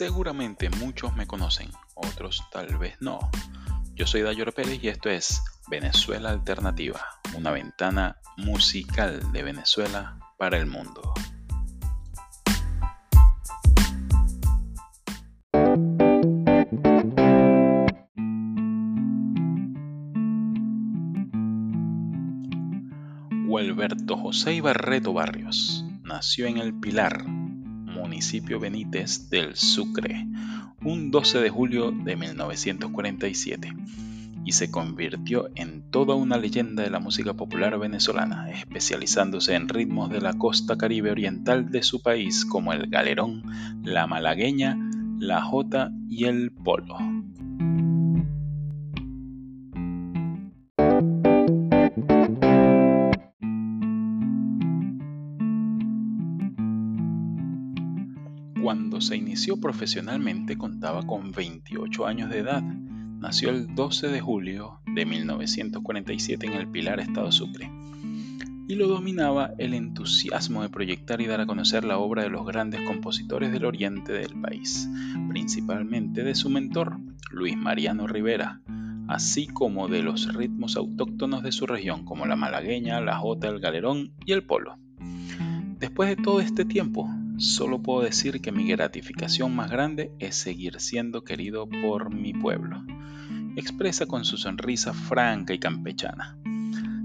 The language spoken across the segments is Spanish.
Seguramente muchos me conocen, otros tal vez no. Yo soy Dayor Pérez y esto es Venezuela Alternativa, una ventana musical de Venezuela para el mundo. Huelberto José Ibarreto Barrios nació en El Pilar, municipio Benítez del Sucre, un 12 de julio de 1947 y se convirtió en toda una leyenda de la música popular venezolana, especializándose en ritmos de la costa caribe oriental de su país como el galerón, la malagueña, la jota y el polo. Cuando se inició profesionalmente contaba con 28 años de edad. Nació el 12 de julio de 1947 en el Pilar, Estado Sucre. Y lo dominaba el entusiasmo de proyectar y dar a conocer la obra de los grandes compositores del oriente del país, principalmente de su mentor, Luis Mariano Rivera, así como de los ritmos autóctonos de su región, como la malagueña, la jota, el galerón y el polo. Después de todo este tiempo, Solo puedo decir que mi gratificación más grande es seguir siendo querido por mi pueblo. Expresa con su sonrisa franca y campechana.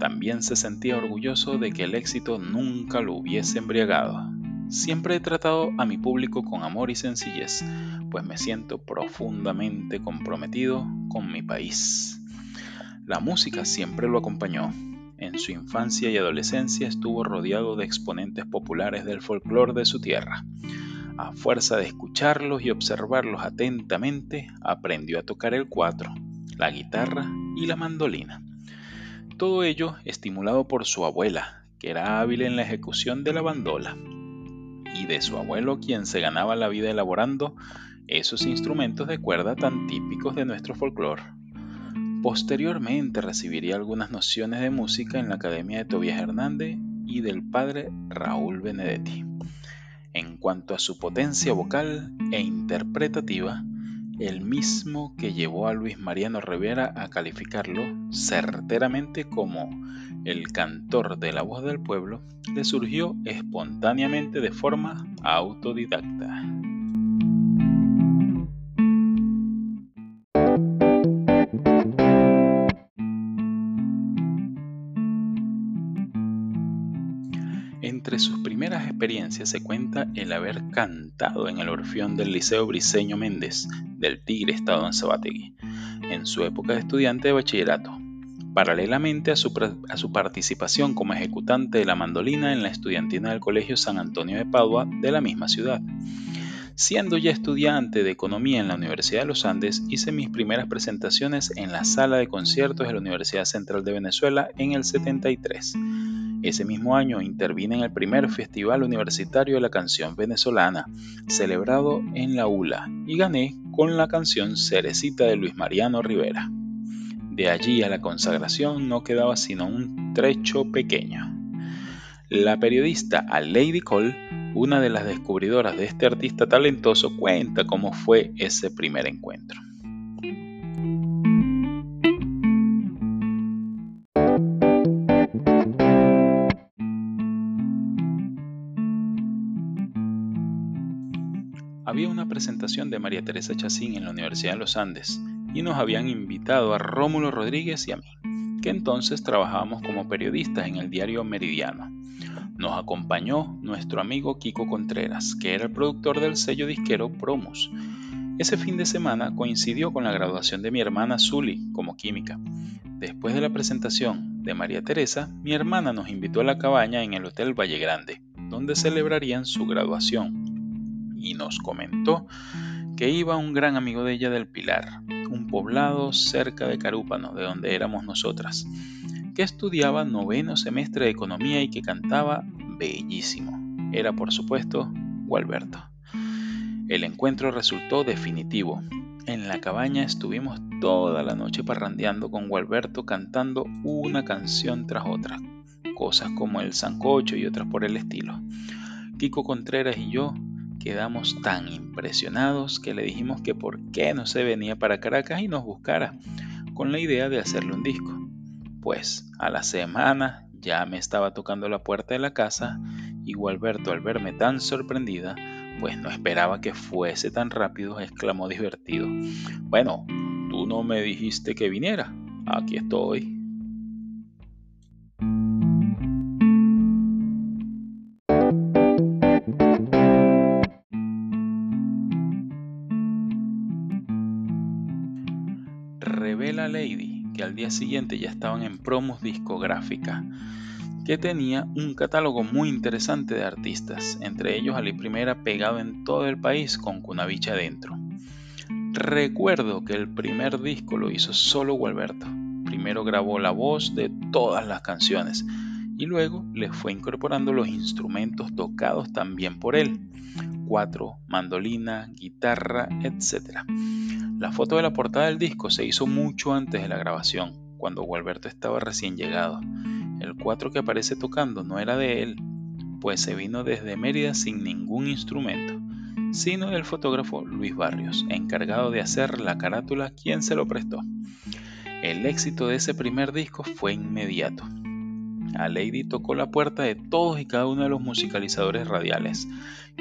También se sentía orgulloso de que el éxito nunca lo hubiese embriagado. Siempre he tratado a mi público con amor y sencillez, pues me siento profundamente comprometido con mi país. La música siempre lo acompañó, en su infancia y adolescencia estuvo rodeado de exponentes populares del folclore de su tierra. A fuerza de escucharlos y observarlos atentamente, aprendió a tocar el cuatro, la guitarra y la mandolina. Todo ello estimulado por su abuela, que era hábil en la ejecución de la bandola, y de su abuelo, quien se ganaba la vida elaborando esos instrumentos de cuerda tan típicos de nuestro folclore. Posteriormente recibiría algunas nociones de música en la Academia de Tobias Hernández y del padre Raúl Benedetti. En cuanto a su potencia vocal e interpretativa, el mismo que llevó a Luis Mariano Rivera a calificarlo certeramente como el cantor de la voz del pueblo, le surgió espontáneamente de forma autodidacta. Entre sus primeras experiencias se cuenta el haber cantado en el Orfeón del Liceo Briceño Méndez del Tigre Estado en Sabategui, en su época de estudiante de bachillerato, paralelamente a su, a su, participación como ejecutante de la mandolina en la estudiantina del Colegio San Antonio de Padua de la misma ciudad. Siendo ya estudiante de economía en la Universidad de los Andes, hice mis primeras presentaciones en la sala de conciertos de la Universidad Central de Venezuela en el 73 ese mismo año intervine en el primer Festival Universitario de la Canción Venezolana, celebrado en la ULA, y gané con la canción Cerecita de Luis Mariano Rivera. De allí a la consagración no quedaba sino un trecho pequeño. La periodista a Lady Cole, una de las descubridoras de este artista talentoso, cuenta cómo fue ese primer encuentro. Había una presentación de María Teresa Chacín en la Universidad de los Andes y nos habían invitado a Rómulo Rodríguez y a mí, que entonces trabajábamos como periodistas en el diario Meridiano. Nos acompañó nuestro amigo Kiko Contreras, que era el productor del sello disquero Promus. Ese fin de semana coincidió con la graduación de mi hermana Zully como química. Después de la presentación de María Teresa, mi hermana nos invitó a la cabaña en el Hotel Valle Grande, donde celebrarían su graduación y nos comentó que iba un gran amigo de ella del Pilar, un poblado cerca de Carúpano, de donde éramos nosotras, que estudiaba noveno semestre de economía y que cantaba bellísimo. Era por supuesto Gualberto. El encuentro resultó definitivo. En la cabaña estuvimos toda la noche parrandeando con Gualberto cantando una canción tras otra, cosas como el sancocho y otras por el estilo. Kiko Contreras y yo quedamos tan impresionados que le dijimos que por qué no se venía para Caracas y nos buscara, con la idea de hacerle un disco. Pues a la semana ya me estaba tocando la puerta de la casa y Gualberto al verme tan sorprendida, pues no esperaba que fuese tan rápido, exclamó divertido. Bueno, tú no me dijiste que viniera. Aquí estoy. Revela Lady que al día siguiente ya estaban en promos discográfica, que tenía un catálogo muy interesante de artistas, entre ellos Ali Primera pegado en todo el país con Cunavicha adentro. Recuerdo que el primer disco lo hizo solo Gualberto. Primero grabó la voz de todas las canciones y luego le fue incorporando los instrumentos tocados también por él. Cuatro, mandolina, guitarra, etc. La foto de la portada del disco se hizo mucho antes de la grabación, cuando Gualberto estaba recién llegado. El 4 que aparece tocando no era de él, pues se vino desde Mérida sin ningún instrumento, sino del fotógrafo Luis Barrios, encargado de hacer la carátula quien se lo prestó. El éxito de ese primer disco fue inmediato. A Lady tocó la puerta de todos y cada uno de los musicalizadores radiales,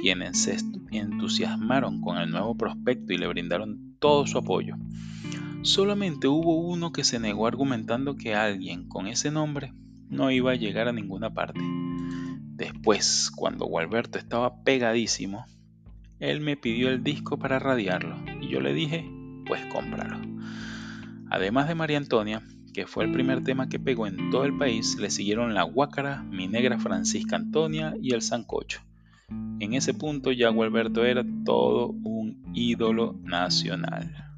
quienes se entusiasmaron con el nuevo prospecto y le brindaron todo su apoyo. Solamente hubo uno que se negó argumentando que alguien con ese nombre no iba a llegar a ninguna parte. Después, cuando Gualberto estaba pegadísimo, él me pidió el disco para radiarlo y yo le dije, pues cómpralo. Además de María Antonia, que fue el primer tema que pegó en todo el país, le siguieron La Guácara, Mi Negra Francisca Antonia y El Sancocho. En ese punto ya Gualberto era todo un ídolo nacional.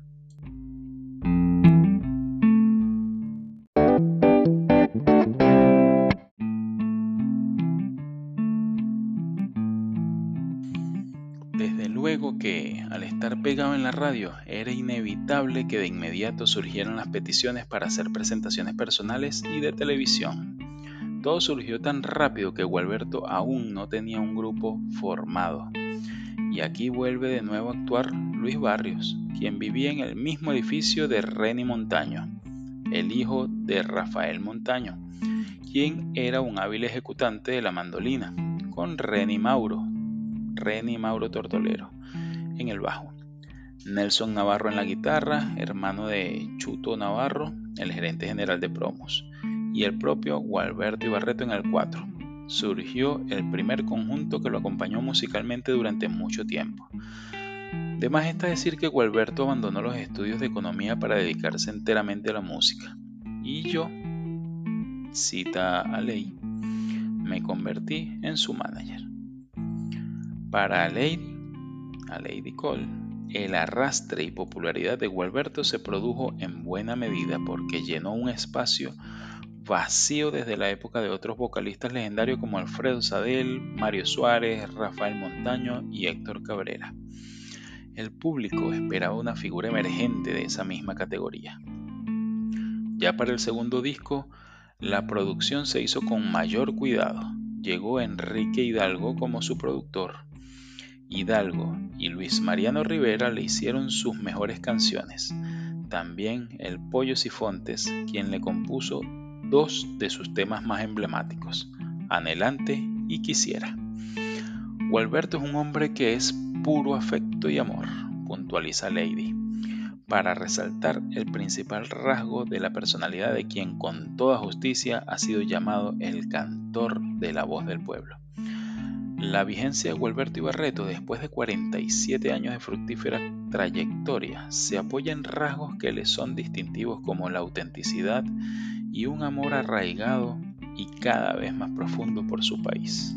Desde luego que al estar pegado en la radio era inevitable que de inmediato surgieran las peticiones para hacer presentaciones personales y de televisión. Todo surgió tan rápido que Gualberto aún no tenía un grupo formado. Y aquí vuelve de nuevo a actuar Luis Barrios, quien vivía en el mismo edificio de Reni Montaño, el hijo de Rafael Montaño, quien era un hábil ejecutante de la mandolina, con Reni Mauro, Reni Mauro Tortolero, en el bajo. Nelson Navarro en la guitarra, hermano de Chuto Navarro, el gerente general de promos y el propio Gualberto Ibarreto en el 4. Surgió el primer conjunto que lo acompañó musicalmente durante mucho tiempo. De más está decir que Gualberto abandonó los estudios de economía para dedicarse enteramente a la música. Y yo, cita a Ley, me convertí en su manager. Para Lady, Lady Cole, el arrastre y popularidad de Gualberto se produjo en buena medida porque llenó un espacio vacío desde la época de otros vocalistas legendarios como Alfredo Sadel, Mario Suárez, Rafael Montaño y Héctor Cabrera. El público esperaba una figura emergente de esa misma categoría. Ya para el segundo disco, la producción se hizo con mayor cuidado. Llegó Enrique Hidalgo como su productor. Hidalgo y Luis Mariano Rivera le hicieron sus mejores canciones. También el Pollo Sifontes, quien le compuso dos de sus temas más emblemáticos, Anhelante y Quisiera. Gualberto es un hombre que es puro afecto y amor, puntualiza Lady, para resaltar el principal rasgo de la personalidad de quien con toda justicia ha sido llamado el cantor de la voz del pueblo. La vigencia de Gualberto Ibarreto después de 47 años de fructífera trayectoria se apoya en rasgos que le son distintivos como la autenticidad y un amor arraigado y cada vez más profundo por su país.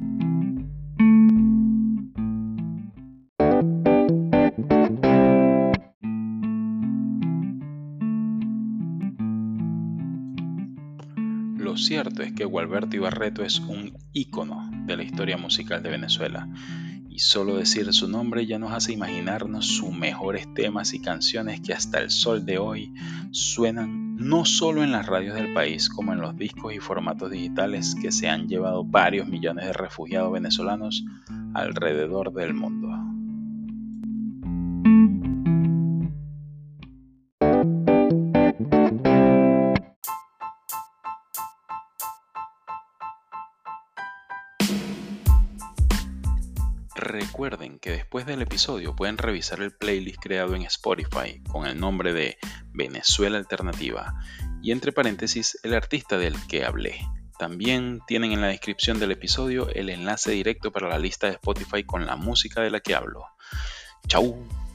Lo cierto es que Gualberto Ibarreto es un ícono de la historia musical de Venezuela y solo decir su nombre ya nos hace imaginarnos sus mejores temas y canciones que hasta el sol de hoy suenan no solo en las radios del país, como en los discos y formatos digitales que se han llevado varios millones de refugiados venezolanos alrededor del mundo. Después del episodio pueden revisar el playlist creado en Spotify con el nombre de Venezuela Alternativa y entre paréntesis el artista del que hablé. También tienen en la descripción del episodio el enlace directo para la lista de Spotify con la música de la que hablo. Chau.